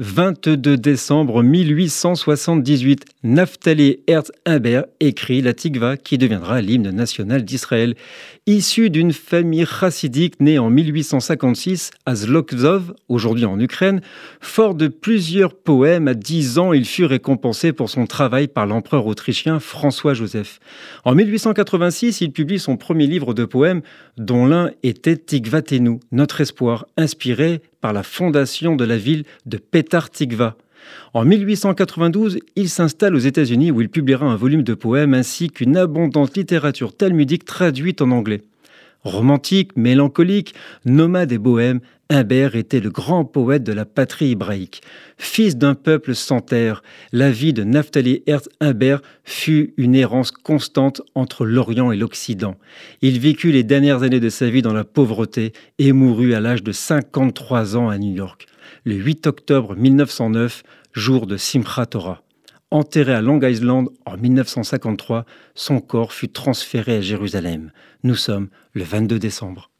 22 décembre 1878, Naphtali Herz Imbert écrit la Tikva qui deviendra l'hymne national d'Israël. Issu d'une famille chassidique née en 1856 à Zlokzov, aujourd'hui en Ukraine, fort de plusieurs poèmes, à 10 ans, il fut récompensé pour son travail par l'empereur autrichien François-Joseph. En 1886, il publie son premier livre de poèmes, dont l'un était Tikvatenu, notre espoir, inspiré la fondation de la ville de Petar Tikva. En 1892, il s'installe aux États-Unis où il publiera un volume de poèmes ainsi qu'une abondante littérature talmudique traduite en anglais. Romantique, mélancolique, nomade et bohème, Humbert était le grand poète de la patrie hébraïque. Fils d'un peuple sans terre, la vie de Naphtali Herz Humbert fut une errance constante entre l'Orient et l'Occident. Il vécut les dernières années de sa vie dans la pauvreté et mourut à l'âge de 53 ans à New York, le 8 octobre 1909, jour de Simchat Torah. Enterré à Long Island en 1953, son corps fut transféré à Jérusalem. Nous sommes le 22 décembre.